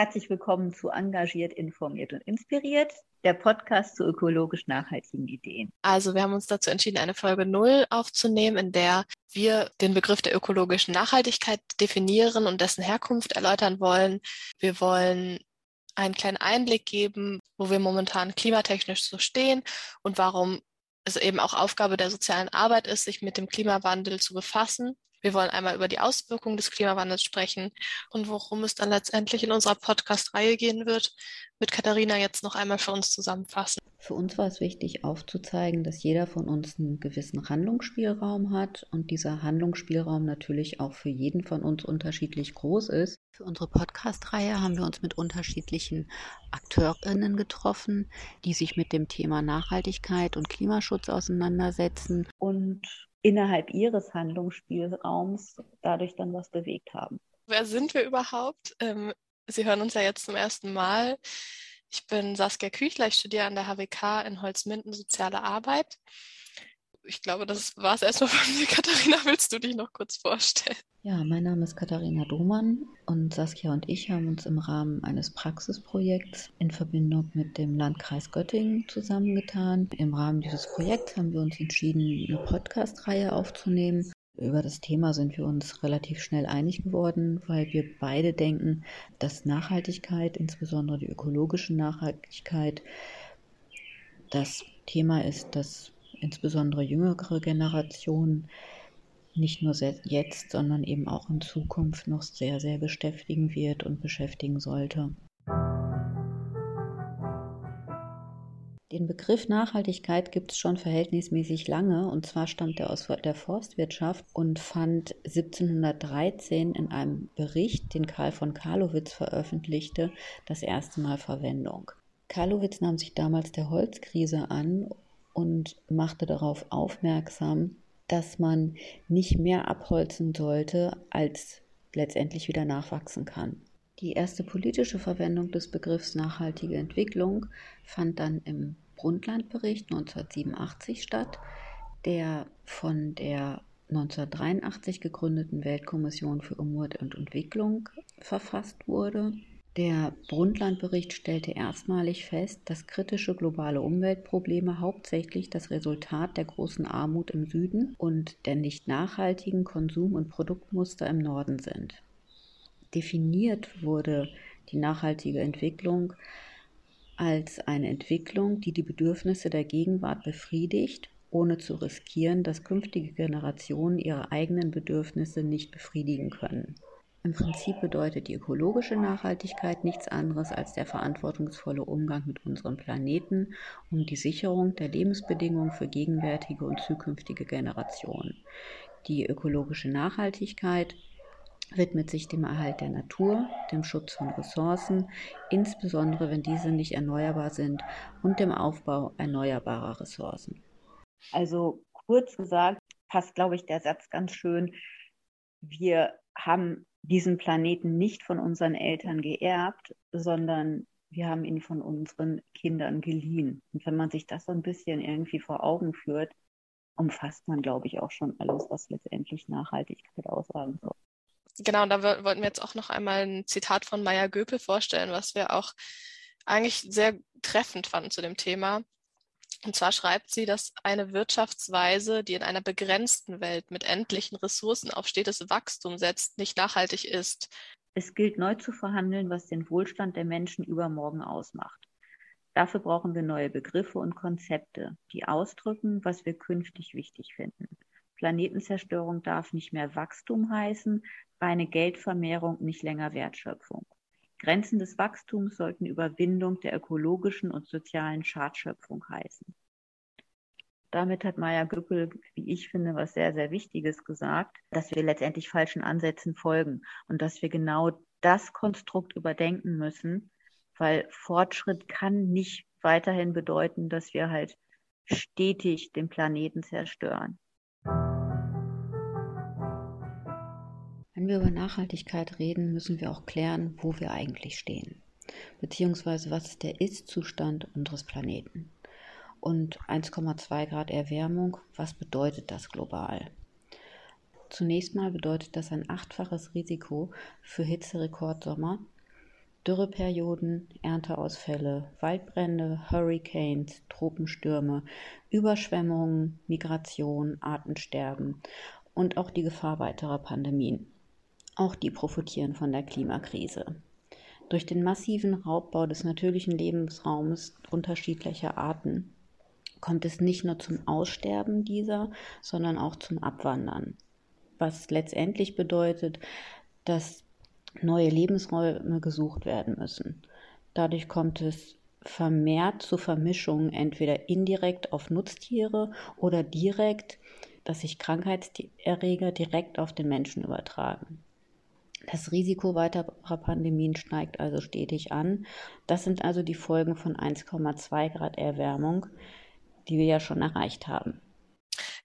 Herzlich willkommen zu Engagiert, Informiert und Inspiriert, der Podcast zu ökologisch nachhaltigen Ideen. Also wir haben uns dazu entschieden, eine Folge null aufzunehmen, in der wir den Begriff der ökologischen Nachhaltigkeit definieren und dessen Herkunft erläutern wollen. Wir wollen einen kleinen Einblick geben, wo wir momentan klimatechnisch so stehen und warum es eben auch Aufgabe der sozialen Arbeit ist, sich mit dem Klimawandel zu befassen wir wollen einmal über die Auswirkungen des Klimawandels sprechen und worum es dann letztendlich in unserer Podcast-Reihe gehen wird, wird Katharina jetzt noch einmal für uns zusammenfassen. Für uns war es wichtig aufzuzeigen, dass jeder von uns einen gewissen Handlungsspielraum hat und dieser Handlungsspielraum natürlich auch für jeden von uns unterschiedlich groß ist. Für unsere Podcast-Reihe haben wir uns mit unterschiedlichen AkteurInnen getroffen, die sich mit dem Thema Nachhaltigkeit und Klimaschutz auseinandersetzen und innerhalb ihres Handlungsspielraums dadurch dann was bewegt haben. Wer sind wir überhaupt? Ähm, Sie hören uns ja jetzt zum ersten Mal. Ich bin Saskia Küchler, ich studiere an der HWK in Holzminden Soziale Arbeit. Ich glaube, das war es erstmal von mir. Katharina, willst du dich noch kurz vorstellen? Ja, mein Name ist Katharina Domann und Saskia und ich haben uns im Rahmen eines Praxisprojekts in Verbindung mit dem Landkreis Göttingen zusammengetan. Im Rahmen dieses Projekts haben wir uns entschieden, eine Podcast-Reihe aufzunehmen. Über das Thema sind wir uns relativ schnell einig geworden, weil wir beide denken, dass Nachhaltigkeit, insbesondere die ökologische Nachhaltigkeit, das Thema ist, das insbesondere jüngere Generationen nicht nur jetzt, sondern eben auch in Zukunft noch sehr, sehr beschäftigen wird und beschäftigen sollte. Den Begriff Nachhaltigkeit gibt es schon verhältnismäßig lange und zwar stammt er aus der Forstwirtschaft und fand 1713 in einem Bericht, den Karl von Karlowitz veröffentlichte, das erste Mal Verwendung. Karlowitz nahm sich damals der Holzkrise an und machte darauf aufmerksam, dass man nicht mehr abholzen sollte, als letztendlich wieder nachwachsen kann. Die erste politische Verwendung des Begriffs nachhaltige Entwicklung fand dann im Brundtland-Bericht 1987 statt, der von der 1983 gegründeten Weltkommission für Umwelt und Entwicklung verfasst wurde der Brundtland-Bericht stellte erstmalig fest, dass kritische globale Umweltprobleme hauptsächlich das Resultat der großen Armut im Süden und der nicht nachhaltigen Konsum- und Produktmuster im Norden sind. Definiert wurde die nachhaltige Entwicklung als eine Entwicklung, die die Bedürfnisse der Gegenwart befriedigt, ohne zu riskieren, dass künftige Generationen ihre eigenen Bedürfnisse nicht befriedigen können. Im Prinzip bedeutet die ökologische Nachhaltigkeit nichts anderes als der verantwortungsvolle Umgang mit unserem Planeten und die Sicherung der Lebensbedingungen für gegenwärtige und zukünftige Generationen. Die ökologische Nachhaltigkeit widmet sich dem Erhalt der Natur, dem Schutz von Ressourcen, insbesondere wenn diese nicht erneuerbar sind, und dem Aufbau erneuerbarer Ressourcen. Also kurz gesagt, passt, glaube ich, der Satz ganz schön. Wir haben diesen Planeten nicht von unseren Eltern geerbt, sondern wir haben ihn von unseren Kindern geliehen. Und wenn man sich das so ein bisschen irgendwie vor Augen führt, umfasst man, glaube ich, auch schon alles, was letztendlich Nachhaltigkeit aussagen soll. Genau, da wollten wir jetzt auch noch einmal ein Zitat von Maya Göpel vorstellen, was wir auch eigentlich sehr treffend fanden zu dem Thema. Und zwar schreibt sie, dass eine Wirtschaftsweise, die in einer begrenzten Welt mit endlichen Ressourcen auf stetes Wachstum setzt, nicht nachhaltig ist. Es gilt neu zu verhandeln, was den Wohlstand der Menschen übermorgen ausmacht. Dafür brauchen wir neue Begriffe und Konzepte, die ausdrücken, was wir künftig wichtig finden. Planetenzerstörung darf nicht mehr Wachstum heißen, reine Geldvermehrung nicht länger Wertschöpfung. Grenzen des Wachstums sollten Überwindung der ökologischen und sozialen Schadschöpfung heißen. Damit hat Maya Güppel, wie ich finde, was sehr, sehr Wichtiges gesagt, dass wir letztendlich falschen Ansätzen folgen und dass wir genau das Konstrukt überdenken müssen, weil Fortschritt kann nicht weiterhin bedeuten, dass wir halt stetig den Planeten zerstören. Wir über Nachhaltigkeit reden, müssen wir auch klären, wo wir eigentlich stehen, beziehungsweise was ist der Ist-Zustand unseres Planeten. Und 1,2 Grad Erwärmung, was bedeutet das global? Zunächst mal bedeutet das ein achtfaches Risiko für Hitzerekordsommer Dürreperioden, Ernteausfälle, Waldbrände, Hurricanes, Tropenstürme, Überschwemmungen, Migration, Artensterben und auch die Gefahr weiterer Pandemien. Auch die profitieren von der Klimakrise. Durch den massiven Raubbau des natürlichen Lebensraums unterschiedlicher Arten kommt es nicht nur zum Aussterben dieser, sondern auch zum Abwandern. Was letztendlich bedeutet, dass neue Lebensräume gesucht werden müssen. Dadurch kommt es vermehrt zu Vermischungen, entweder indirekt auf Nutztiere oder direkt, dass sich Krankheitserreger direkt auf den Menschen übertragen. Das Risiko weiterer Pandemien steigt also stetig an. Das sind also die Folgen von 1,2 Grad Erwärmung, die wir ja schon erreicht haben.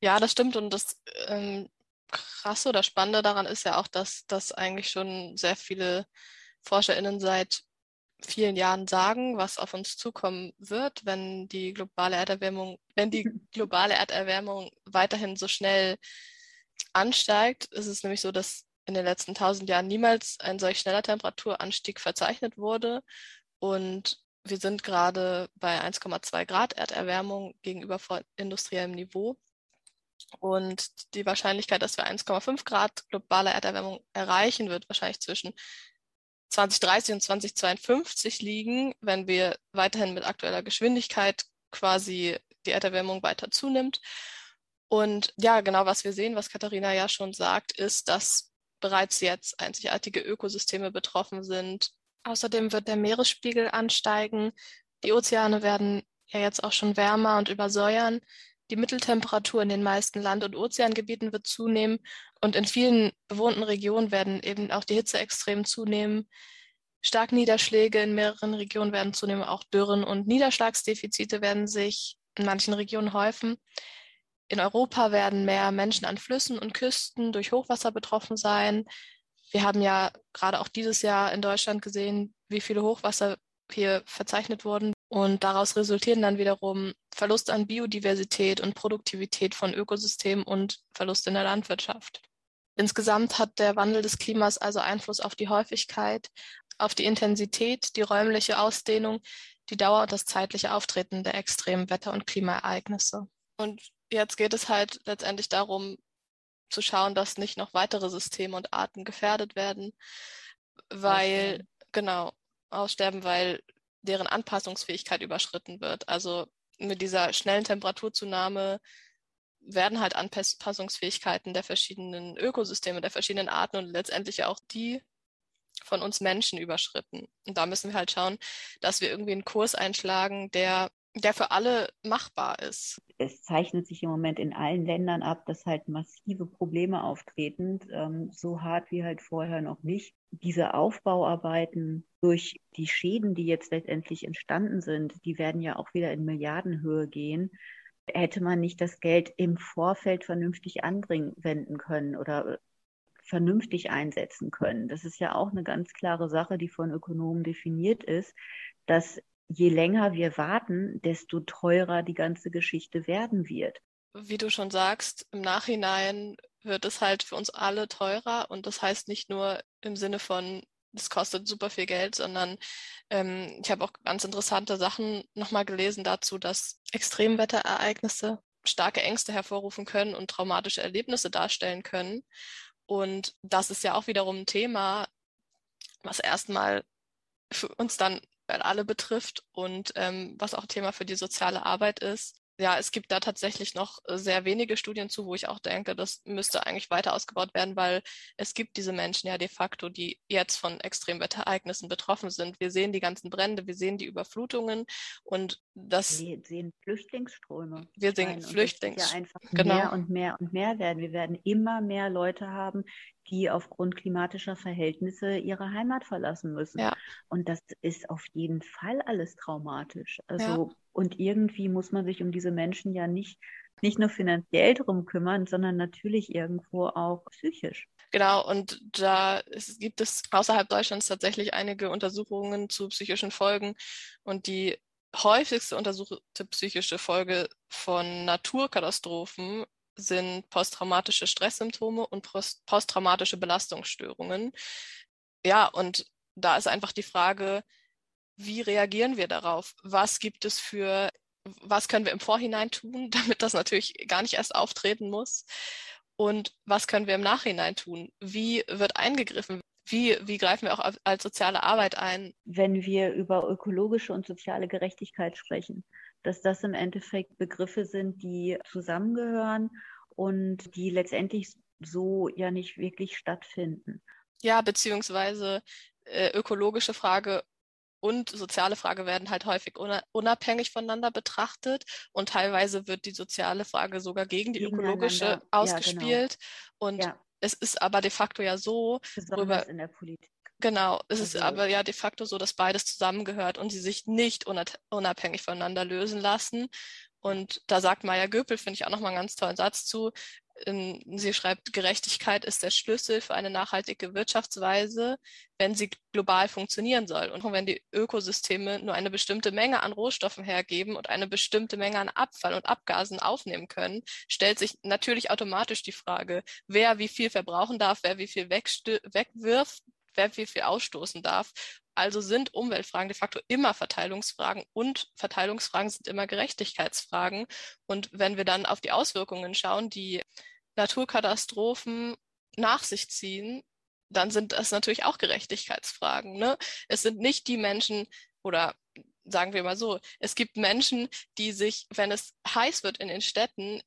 Ja, das stimmt. Und das ähm, Krasse oder Spannende daran ist ja auch, dass das eigentlich schon sehr viele ForscherInnen seit vielen Jahren sagen, was auf uns zukommen wird, wenn die globale Erderwärmung, wenn die globale Erderwärmung weiterhin so schnell ansteigt, ist es nämlich so, dass in den letzten tausend Jahren niemals ein solch schneller Temperaturanstieg verzeichnet wurde. Und wir sind gerade bei 1,2 Grad Erderwärmung gegenüber industriellem Niveau. Und die Wahrscheinlichkeit, dass wir 1,5 Grad globale Erderwärmung erreichen, wird wahrscheinlich zwischen 2030 und 2052 liegen, wenn wir weiterhin mit aktueller Geschwindigkeit quasi die Erderwärmung weiter zunimmt. Und ja, genau was wir sehen, was Katharina ja schon sagt, ist, dass bereits jetzt einzigartige Ökosysteme betroffen sind. Außerdem wird der Meeresspiegel ansteigen. Die Ozeane werden ja jetzt auch schon wärmer und übersäuern. Die Mitteltemperatur in den meisten Land- und Ozeangebieten wird zunehmen und in vielen bewohnten Regionen werden eben auch die Hitze extrem zunehmen. Starkniederschläge in mehreren Regionen werden zunehmen, auch Dürren und Niederschlagsdefizite werden sich in manchen Regionen häufen. In Europa werden mehr Menschen an Flüssen und Küsten durch Hochwasser betroffen sein. Wir haben ja gerade auch dieses Jahr in Deutschland gesehen, wie viele Hochwasser hier verzeichnet wurden. Und daraus resultieren dann wiederum Verlust an Biodiversität und Produktivität von Ökosystemen und Verlust in der Landwirtschaft. Insgesamt hat der Wandel des Klimas also Einfluss auf die Häufigkeit, auf die Intensität, die räumliche Ausdehnung, die Dauer und das zeitliche Auftreten der extremen Wetter- und Klimaereignisse. Und jetzt geht es halt letztendlich darum, zu schauen, dass nicht noch weitere Systeme und Arten gefährdet werden, weil, aussterben. genau, aussterben, weil deren Anpassungsfähigkeit überschritten wird. Also mit dieser schnellen Temperaturzunahme werden halt Anpassungsfähigkeiten der verschiedenen Ökosysteme, der verschiedenen Arten und letztendlich auch die von uns Menschen überschritten. Und da müssen wir halt schauen, dass wir irgendwie einen Kurs einschlagen, der der für alle machbar ist. Es zeichnet sich im Moment in allen Ländern ab, dass halt massive Probleme auftreten, ähm, so hart wie halt vorher noch nicht. Diese Aufbauarbeiten durch die Schäden, die jetzt letztendlich entstanden sind, die werden ja auch wieder in Milliardenhöhe gehen. Hätte man nicht das Geld im Vorfeld vernünftig anwenden können oder vernünftig einsetzen können. Das ist ja auch eine ganz klare Sache, die von Ökonomen definiert ist, dass je länger wir warten, desto teurer die ganze Geschichte werden wird. Wie du schon sagst, im Nachhinein wird es halt für uns alle teurer und das heißt nicht nur im Sinne von, es kostet super viel Geld, sondern ähm, ich habe auch ganz interessante Sachen nochmal gelesen dazu, dass Extremwetterereignisse starke Ängste hervorrufen können und traumatische Erlebnisse darstellen können. Und das ist ja auch wiederum ein Thema, was erstmal für uns dann alle betrifft und ähm, was auch Thema für die soziale Arbeit ist. Ja, es gibt da tatsächlich noch äh, sehr wenige Studien zu, wo ich auch denke, das müsste eigentlich weiter ausgebaut werden, weil es gibt diese Menschen ja de facto, die jetzt von Extremwetterereignissen betroffen sind. Wir sehen die ganzen Brände, wir sehen die Überflutungen und das. Wir sehen Flüchtlingsströme. Wir sehen Flüchtlingsströme. Ja einfach genau. mehr und mehr und mehr werden. Wir werden immer mehr Leute haben, die aufgrund klimatischer Verhältnisse ihre Heimat verlassen müssen. Ja. Und das ist auf jeden Fall alles traumatisch. Also, ja. und irgendwie muss man sich um diese Menschen ja nicht, nicht nur finanziell drum kümmern, sondern natürlich irgendwo auch psychisch. Genau, und da ist, gibt es außerhalb Deutschlands tatsächlich einige Untersuchungen zu psychischen Folgen. Und die häufigste untersuchte psychische Folge von Naturkatastrophen sind posttraumatische Stresssymptome und posttraumatische Belastungsstörungen. Ja, und da ist einfach die Frage, wie reagieren wir darauf? Was gibt es für, was können wir im Vorhinein tun, damit das natürlich gar nicht erst auftreten muss? Und was können wir im Nachhinein tun? Wie wird eingegriffen? Wie, wie greifen wir auch als soziale Arbeit ein? Wenn wir über ökologische und soziale Gerechtigkeit sprechen, dass das im Endeffekt Begriffe sind, die zusammengehören und die letztendlich so ja nicht wirklich stattfinden. Ja, beziehungsweise äh, ökologische Frage und soziale Frage werden halt häufig unabhängig voneinander betrachtet und teilweise wird die soziale Frage sogar gegen die ökologische ausgespielt. Ja, genau. Und ja. Es ist aber de facto ja so, Besonders in der Politik. Genau, es also, ist aber ja de facto so, dass beides zusammengehört und sie sich nicht unabhängig voneinander lösen lassen. Und da sagt Maya Göpel, finde ich auch nochmal einen ganz tollen Satz zu, sie schreibt, Gerechtigkeit ist der Schlüssel für eine nachhaltige Wirtschaftsweise, wenn sie global funktionieren soll. Und wenn die Ökosysteme nur eine bestimmte Menge an Rohstoffen hergeben und eine bestimmte Menge an Abfall und Abgasen aufnehmen können, stellt sich natürlich automatisch die Frage, wer wie viel verbrauchen darf, wer wie viel wegwirft, wer wie viel ausstoßen darf. Also sind Umweltfragen de facto immer Verteilungsfragen und Verteilungsfragen sind immer Gerechtigkeitsfragen. Und wenn wir dann auf die Auswirkungen schauen, die Naturkatastrophen nach sich ziehen, dann sind das natürlich auch Gerechtigkeitsfragen. Ne? Es sind nicht die Menschen oder sagen wir mal so, es gibt Menschen, die sich, wenn es heiß wird in den Städten,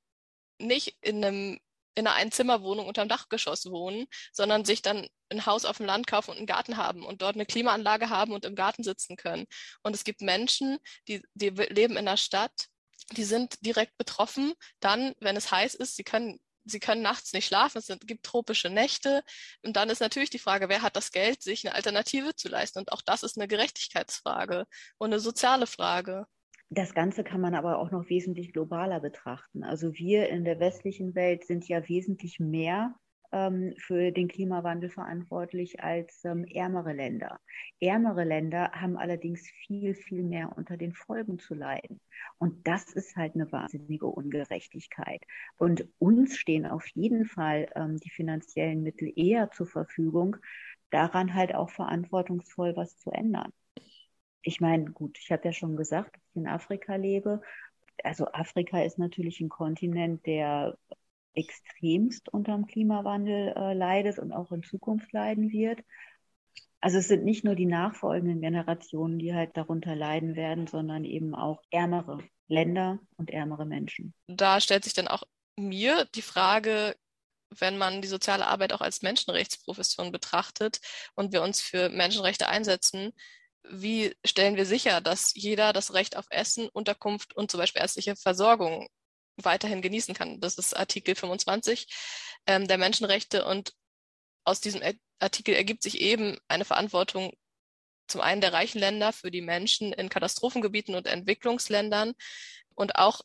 nicht in einem in einer Einzimmerwohnung unterm Dachgeschoss wohnen, sondern sich dann ein Haus auf dem Land kaufen und einen Garten haben und dort eine Klimaanlage haben und im Garten sitzen können. Und es gibt Menschen, die, die leben in der Stadt, die sind direkt betroffen. Dann, wenn es heiß ist, sie können sie können nachts nicht schlafen, es gibt tropische Nächte. Und dann ist natürlich die Frage, wer hat das Geld, sich eine Alternative zu leisten? Und auch das ist eine Gerechtigkeitsfrage und eine soziale Frage. Das Ganze kann man aber auch noch wesentlich globaler betrachten. Also wir in der westlichen Welt sind ja wesentlich mehr ähm, für den Klimawandel verantwortlich als ähm, ärmere Länder. Ärmere Länder haben allerdings viel, viel mehr unter den Folgen zu leiden. Und das ist halt eine wahnsinnige Ungerechtigkeit. Und uns stehen auf jeden Fall ähm, die finanziellen Mittel eher zur Verfügung, daran halt auch verantwortungsvoll was zu ändern ich meine, gut, ich habe ja schon gesagt, dass ich in Afrika lebe. Also Afrika ist natürlich ein Kontinent, der extremst unter dem Klimawandel äh, leidet und auch in Zukunft leiden wird. Also es sind nicht nur die nachfolgenden Generationen, die halt darunter leiden werden, sondern eben auch ärmere Länder und ärmere Menschen. Da stellt sich dann auch mir die Frage, wenn man die soziale Arbeit auch als Menschenrechtsprofession betrachtet und wir uns für Menschenrechte einsetzen, wie stellen wir sicher, dass jeder das Recht auf Essen, Unterkunft und zum Beispiel ärztliche Versorgung weiterhin genießen kann. Das ist Artikel 25 ähm, der Menschenrechte und aus diesem Artikel ergibt sich eben eine Verantwortung zum einen der reichen Länder für die Menschen in Katastrophengebieten und Entwicklungsländern und auch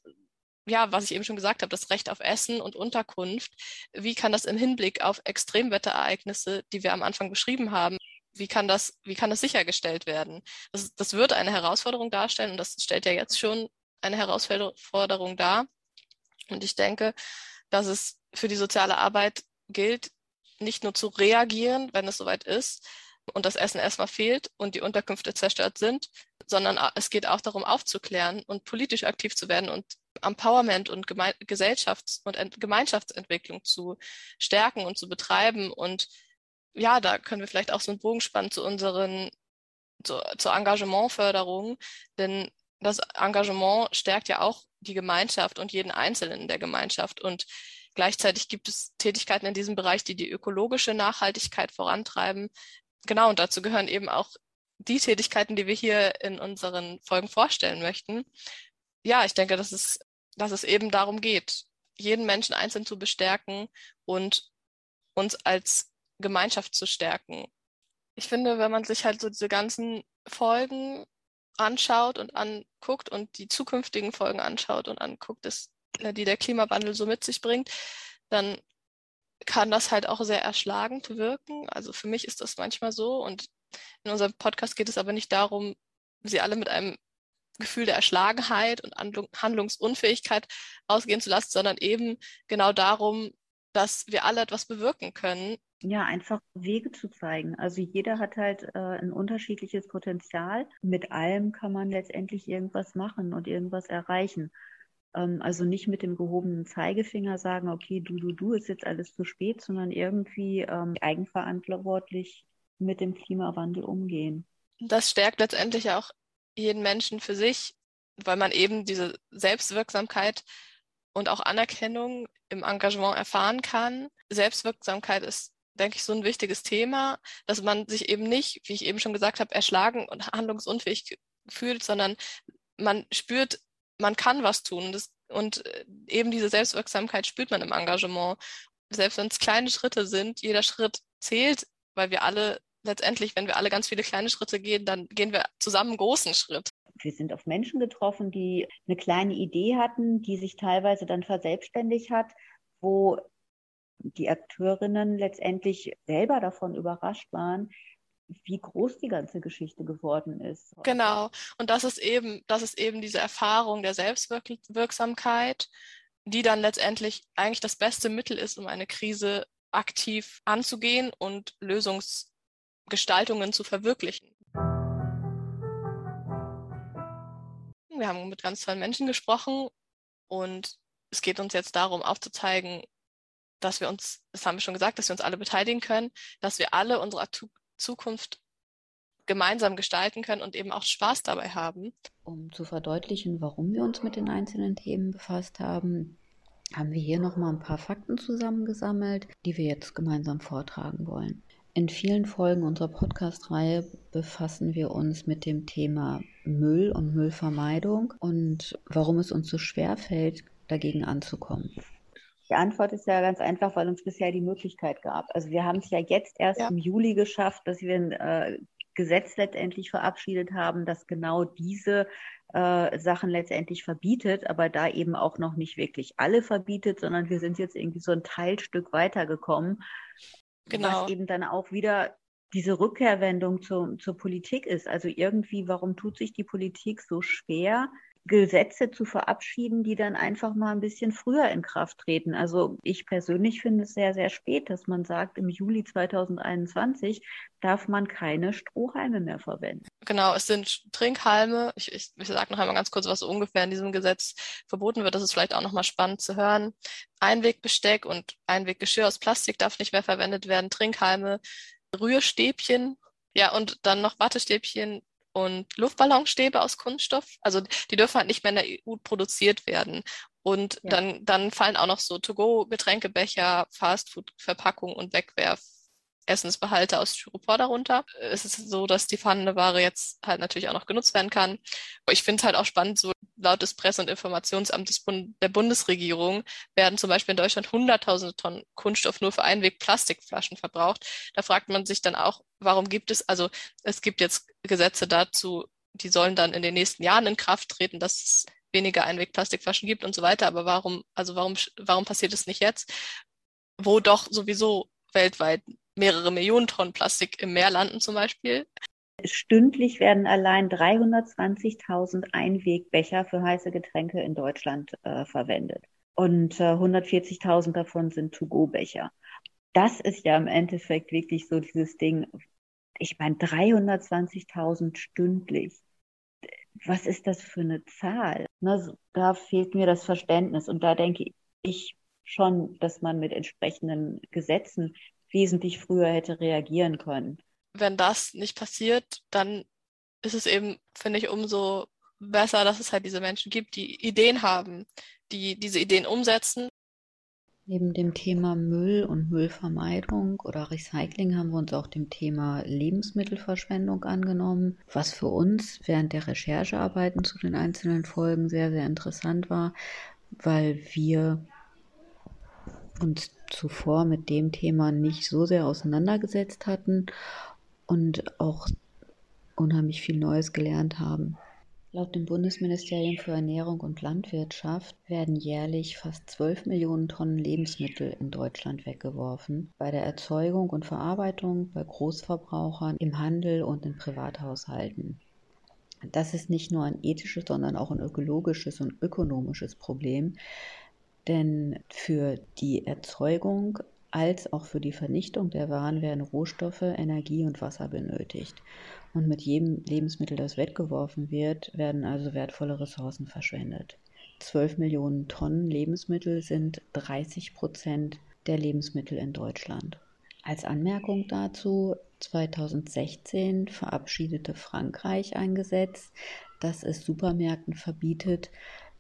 ja, was ich eben schon gesagt habe, das Recht auf Essen und Unterkunft. Wie kann das im Hinblick auf Extremwetterereignisse, die wir am Anfang beschrieben haben, wie kann das, wie kann das sichergestellt werden? Das, das wird eine Herausforderung darstellen und das stellt ja jetzt schon eine Herausforderung dar. Und ich denke, dass es für die soziale Arbeit gilt, nicht nur zu reagieren, wenn es soweit ist und das Essen erstmal fehlt und die Unterkünfte zerstört sind, sondern es geht auch darum, aufzuklären und politisch aktiv zu werden und Empowerment und Geme Gesellschafts- und Ent Gemeinschaftsentwicklung zu stärken und zu betreiben und ja, da können wir vielleicht auch so einen Bogen spannen zu unseren, zu, zur Engagementförderung, denn das Engagement stärkt ja auch die Gemeinschaft und jeden Einzelnen in der Gemeinschaft und gleichzeitig gibt es Tätigkeiten in diesem Bereich, die die ökologische Nachhaltigkeit vorantreiben. Genau, und dazu gehören eben auch die Tätigkeiten, die wir hier in unseren Folgen vorstellen möchten. Ja, ich denke, dass es, dass es eben darum geht, jeden Menschen einzeln zu bestärken und uns als Gemeinschaft zu stärken. Ich finde, wenn man sich halt so diese ganzen Folgen anschaut und anguckt und die zukünftigen Folgen anschaut und anguckt, dass, äh, die der Klimawandel so mit sich bringt, dann kann das halt auch sehr erschlagend wirken. Also für mich ist das manchmal so. Und in unserem Podcast geht es aber nicht darum, sie alle mit einem Gefühl der Erschlagenheit und Handlungsunfähigkeit ausgehen zu lassen, sondern eben genau darum, dass wir alle etwas bewirken können. Ja, einfach Wege zu zeigen. Also jeder hat halt äh, ein unterschiedliches Potenzial. Mit allem kann man letztendlich irgendwas machen und irgendwas erreichen. Ähm, also nicht mit dem gehobenen Zeigefinger sagen, okay, du, du, du, ist jetzt alles zu spät, sondern irgendwie ähm, eigenverantwortlich mit dem Klimawandel umgehen. Das stärkt letztendlich auch jeden Menschen für sich, weil man eben diese Selbstwirksamkeit und auch Anerkennung im Engagement erfahren kann. Selbstwirksamkeit ist, denke ich, so ein wichtiges Thema, dass man sich eben nicht, wie ich eben schon gesagt habe, erschlagen und handlungsunfähig fühlt, sondern man spürt, man kann was tun. Das, und äh, eben diese Selbstwirksamkeit spürt man im Engagement. Selbst wenn es kleine Schritte sind, jeder Schritt zählt, weil wir alle letztendlich, wenn wir alle ganz viele kleine Schritte gehen, dann gehen wir zusammen einen großen Schritt. Wir sind auf Menschen getroffen, die eine kleine Idee hatten, die sich teilweise dann verselbstständigt hat, wo die Akteurinnen letztendlich selber davon überrascht waren, wie groß die ganze Geschichte geworden ist. Genau. Und das ist eben, das ist eben diese Erfahrung der Selbstwirksamkeit, die dann letztendlich eigentlich das beste Mittel ist, um eine Krise aktiv anzugehen und Lösungsgestaltungen zu verwirklichen. Wir haben mit ganz tollen Menschen gesprochen und es geht uns jetzt darum, aufzuzeigen, dass wir uns, das haben wir schon gesagt, dass wir uns alle beteiligen können, dass wir alle unsere Zukunft gemeinsam gestalten können und eben auch Spaß dabei haben. Um zu verdeutlichen, warum wir uns mit den einzelnen Themen befasst haben, haben wir hier nochmal ein paar Fakten zusammengesammelt, die wir jetzt gemeinsam vortragen wollen. In vielen Folgen unserer Podcast-Reihe befassen wir uns mit dem Thema Müll und Müllvermeidung und warum es uns so schwer fällt, dagegen anzukommen. Die Antwort ist ja ganz einfach, weil uns bisher die Möglichkeit gab. Also wir haben es ja jetzt erst ja. im Juli geschafft, dass wir ein äh, Gesetz letztendlich verabschiedet haben, das genau diese äh, Sachen letztendlich verbietet, aber da eben auch noch nicht wirklich alle verbietet, sondern wir sind jetzt irgendwie so ein Teilstück weitergekommen, genau. was eben dann auch wieder diese Rückkehrwendung zu, zur Politik ist. Also irgendwie, warum tut sich die Politik so schwer, Gesetze zu verabschieden, die dann einfach mal ein bisschen früher in Kraft treten. Also ich persönlich finde es sehr, sehr spät, dass man sagt, im Juli 2021 darf man keine Strohhalme mehr verwenden. Genau, es sind Trinkhalme. Ich, ich, ich sage noch einmal ganz kurz, was ungefähr in diesem Gesetz verboten wird. Das ist vielleicht auch nochmal spannend zu hören. Einwegbesteck und Einweggeschirr aus Plastik darf nicht mehr verwendet werden. Trinkhalme, Rührstäbchen, ja, und dann noch Wattestäbchen, und Luftballonstäbe aus Kunststoff. Also die dürfen halt nicht mehr in der EU produziert werden. Und ja. dann, dann fallen auch noch so To-Go-Getränkebecher, Fastfood-Verpackungen und Wegwerf Essensbehalte aus Styropor darunter. Es ist so, dass die vorhandene Ware jetzt halt natürlich auch noch genutzt werden kann. Ich finde es halt auch spannend, so laut des Presse- und Informationsamtes der Bundesregierung werden zum Beispiel in Deutschland hunderttausende Tonnen Kunststoff nur für Einweg-Plastikflaschen verbraucht. Da fragt man sich dann auch, warum gibt es, also es gibt jetzt Gesetze dazu, die sollen dann in den nächsten Jahren in Kraft treten, dass es weniger Einweg-Plastikflaschen gibt und so weiter. Aber warum, also warum, warum passiert es nicht jetzt? Wo doch sowieso weltweit mehrere Millionen Tonnen Plastik im Meer landen zum Beispiel. Stündlich werden allein 320.000 Einwegbecher für heiße Getränke in Deutschland äh, verwendet. Und äh, 140.000 davon sind To-Go-Becher. Das ist ja im Endeffekt wirklich so dieses Ding. Ich meine, 320.000 stündlich. Was ist das für eine Zahl? Ne, da fehlt mir das Verständnis. Und da denke ich schon, dass man mit entsprechenden Gesetzen wesentlich früher hätte reagieren können. Wenn das nicht passiert, dann ist es eben, finde ich, umso besser, dass es halt diese Menschen gibt, die Ideen haben, die diese Ideen umsetzen. Neben dem Thema Müll und Müllvermeidung oder Recycling haben wir uns auch dem Thema Lebensmittelverschwendung angenommen, was für uns während der Recherchearbeiten zu den einzelnen Folgen sehr, sehr interessant war, weil wir uns zuvor mit dem Thema nicht so sehr auseinandergesetzt hatten und auch unheimlich viel Neues gelernt haben. Laut dem Bundesministerium für Ernährung und Landwirtschaft werden jährlich fast 12 Millionen Tonnen Lebensmittel in Deutschland weggeworfen. Bei der Erzeugung und Verarbeitung, bei Großverbrauchern, im Handel und in Privathaushalten. Das ist nicht nur ein ethisches, sondern auch ein ökologisches und ökonomisches Problem, Denn für die Erzeugung als auch für die Vernichtung der Waren werden Rohstoffe, Energie und Wasser benötigt. Und mit jedem Lebensmittel, das weggeworfen wird, werden also wertvolle Ressourcen verschwendet. 12 Millionen Tonnen Lebensmittel sind 30 Prozent der Lebensmittel in Deutschland. Als Anmerkung dazu, 2016 verabschiedete Frankreich ein Gesetz, das es Supermärkten verbietet,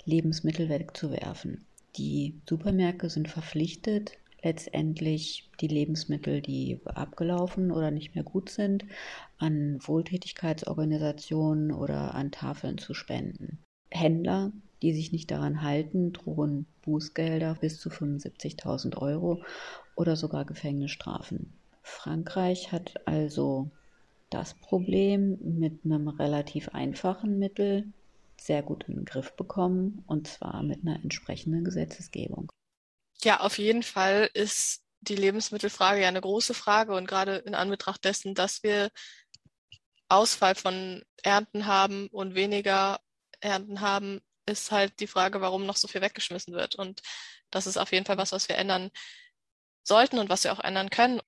Lebensmittel wegzuwerfen. Die Supermärkte sind verpflichtet, letztendlich die Lebensmittel, die abgelaufen oder nicht mehr gut sind, an Wohltätigkeitsorganisationen oder an Tafeln zu spenden. Händler, die sich nicht daran halten, drohen Bußgelder bis zu 75.000 Euro oder sogar Gefängnisstrafen. Frankreich hat also das Problem mit einem relativ einfachen Mittel sehr gut in den Griff bekommen, und zwar mit einer entsprechenden Gesetzesgebung. Ja, auf jeden Fall ist die Lebensmittelfrage ja eine große Frage und gerade in Anbetracht dessen, dass wir Ausfall von Ernten haben und weniger Ernten haben, ist halt die Frage, warum noch so viel weggeschmissen wird. Und das ist auf jeden Fall was, was wir ändern sollten und was wir auch ändern können.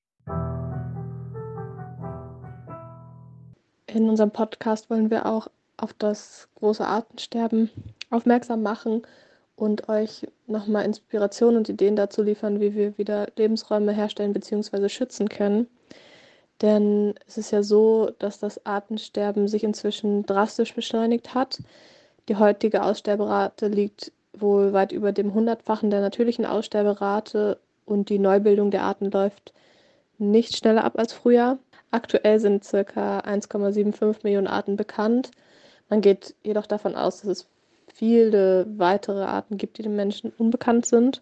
In unserem Podcast wollen wir auch auf das große Artensterben aufmerksam machen und euch nochmal Inspiration und Ideen dazu liefern, wie wir wieder Lebensräume herstellen bzw. schützen können. Denn es ist ja so, dass das Artensterben sich inzwischen drastisch beschleunigt hat. Die heutige Aussterberate liegt wohl weit über dem Hundertfachen der natürlichen Aussterberate und die Neubildung der Arten läuft nicht schneller ab als früher. Aktuell sind ca. 1,75 Millionen Arten bekannt. Man geht jedoch davon aus, dass es viele weitere Arten gibt, die den Menschen unbekannt sind.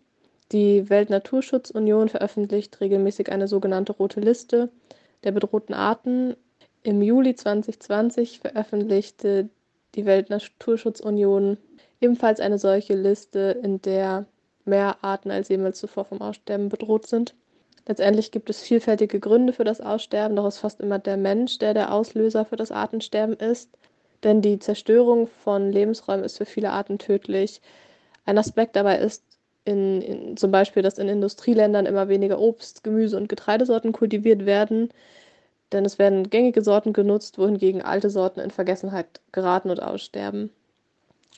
Die Weltnaturschutzunion veröffentlicht regelmäßig eine sogenannte rote Liste der bedrohten Arten. Im Juli 2020 veröffentlichte die Weltnaturschutzunion ebenfalls eine solche Liste, in der mehr Arten als jemals zuvor vom Aussterben bedroht sind. Letztendlich gibt es vielfältige Gründe für das Aussterben, doch ist fast immer der Mensch, der der Auslöser für das Artensterben ist. Denn die Zerstörung von Lebensräumen ist für viele Arten tödlich. Ein Aspekt dabei ist in, in, zum Beispiel, dass in Industrieländern immer weniger Obst, Gemüse und Getreidesorten kultiviert werden, denn es werden gängige Sorten genutzt, wohingegen alte Sorten in Vergessenheit geraten und aussterben.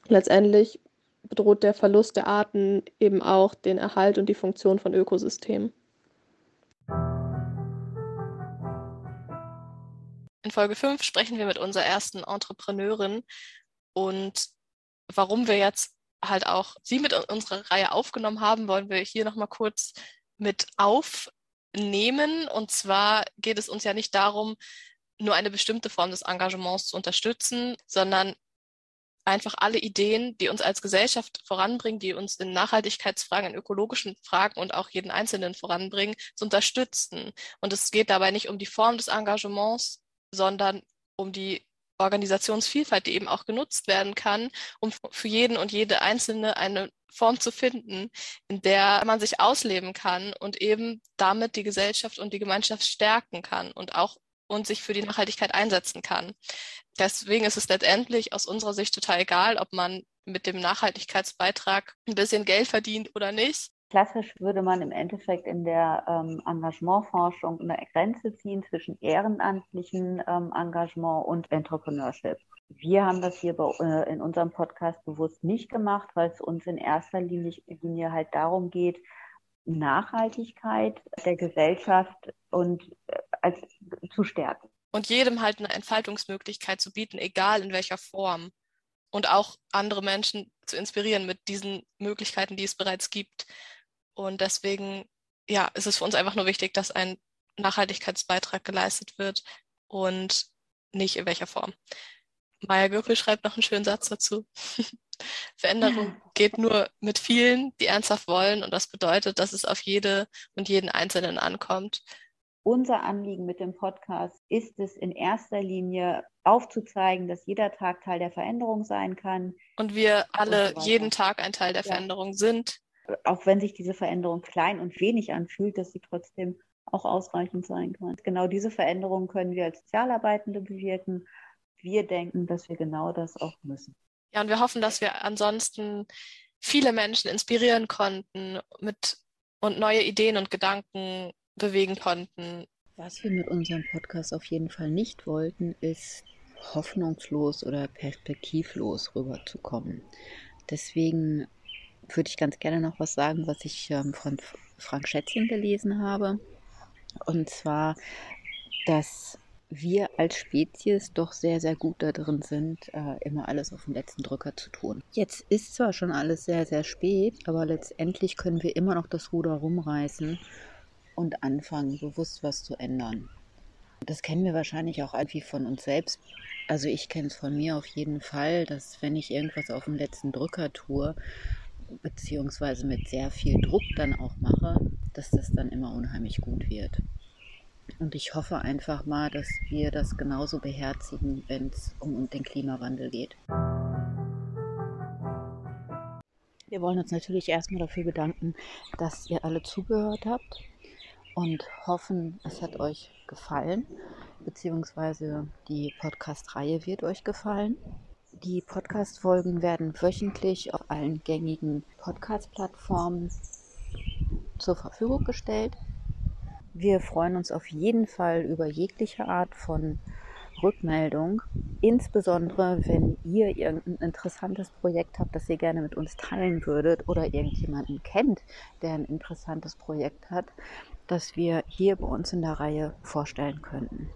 Letztendlich bedroht der Verlust der Arten eben auch den Erhalt und die Funktion von Ökosystemen. In Folge 5 sprechen wir mit unserer ersten Entrepreneurin und warum wir jetzt halt auch sie mit unserer Reihe aufgenommen haben, wollen wir hier nochmal kurz mit aufnehmen. Und zwar geht es uns ja nicht darum, nur eine bestimmte Form des Engagements zu unterstützen, sondern einfach alle Ideen, die uns als Gesellschaft voranbringen, die uns in Nachhaltigkeitsfragen, in ökologischen Fragen und auch jeden Einzelnen voranbringen, zu unterstützen. Und es geht dabei nicht um die Form des Engagements, sondern um die Organisationsvielfalt, die eben auch genutzt werden kann, um für jeden und jede Einzelne eine Form zu finden, in der man sich ausleben kann und eben damit die Gesellschaft und die Gemeinschaft stärken kann und auch und sich für die Nachhaltigkeit einsetzen kann. Deswegen ist es letztendlich aus unserer Sicht total egal, ob man mit dem Nachhaltigkeitsbeitrag ein bisschen Geld verdient oder nicht. Klassisch würde man im Endeffekt in der ähm, Engagementforschung eine Grenze ziehen zwischen ehrenamtlichem ähm, Engagement und Entrepreneurship. Wir haben das hier bei, äh, in unserem Podcast bewusst nicht gemacht, weil es uns in erster Linie, Linie halt darum geht, Nachhaltigkeit der Gesellschaft und äh, als zu stärken. Und jedem halt eine Entfaltungsmöglichkeit zu bieten, egal in welcher Form. Und auch andere Menschen zu inspirieren mit diesen Möglichkeiten, die es bereits gibt. Und deswegen, ja, ist es für uns einfach nur wichtig, dass ein Nachhaltigkeitsbeitrag geleistet wird und nicht in welcher Form. Maya Gürpel schreibt noch einen schönen Satz dazu. Veränderung geht nur mit vielen, die ernsthaft wollen. Und das bedeutet, dass es auf jede und jeden Einzelnen ankommt. Unser Anliegen mit dem Podcast ist es in erster Linie aufzuzeigen, dass jeder Tag Teil der Veränderung sein kann. Und wir alle und so jeden Tag ein Teil der ja. Veränderung sind. Auch wenn sich diese Veränderung klein und wenig anfühlt, dass sie trotzdem auch ausreichend sein kann. Genau diese Veränderung können wir als Sozialarbeitende bewirken. Wir denken, dass wir genau das auch müssen. Ja, und wir hoffen, dass wir ansonsten viele Menschen inspirieren konnten mit und neue Ideen und Gedanken bewegen konnten. Was wir mit unserem Podcast auf jeden Fall nicht wollten, ist hoffnungslos oder perspektivlos rüberzukommen. Deswegen würde ich ganz gerne noch was sagen, was ich ähm, von Frank Schätzchen gelesen habe. Und zwar, dass wir als Spezies doch sehr, sehr gut da drin sind, äh, immer alles auf den letzten Drücker zu tun. Jetzt ist zwar schon alles sehr, sehr spät, aber letztendlich können wir immer noch das Ruder rumreißen und anfangen, bewusst was zu ändern. Das kennen wir wahrscheinlich auch irgendwie von uns selbst. Also ich kenne es von mir auf jeden Fall, dass wenn ich irgendwas auf den letzten Drücker tue, beziehungsweise mit sehr viel Druck dann auch mache, dass das dann immer unheimlich gut wird. Und ich hoffe einfach mal, dass wir das genauso beherzigen, wenn es um den Klimawandel geht. Wir wollen uns natürlich erstmal dafür bedanken, dass ihr alle zugehört habt und hoffen, es hat euch gefallen, beziehungsweise die Podcast-Reihe wird euch gefallen. Die Podcast-Folgen werden wöchentlich auf allen gängigen Podcast-Plattformen zur Verfügung gestellt. Wir freuen uns auf jeden Fall über jegliche Art von Rückmeldung, insbesondere wenn ihr irgendein interessantes Projekt habt, das ihr gerne mit uns teilen würdet oder irgendjemanden kennt, der ein interessantes Projekt hat, das wir hier bei uns in der Reihe vorstellen könnten.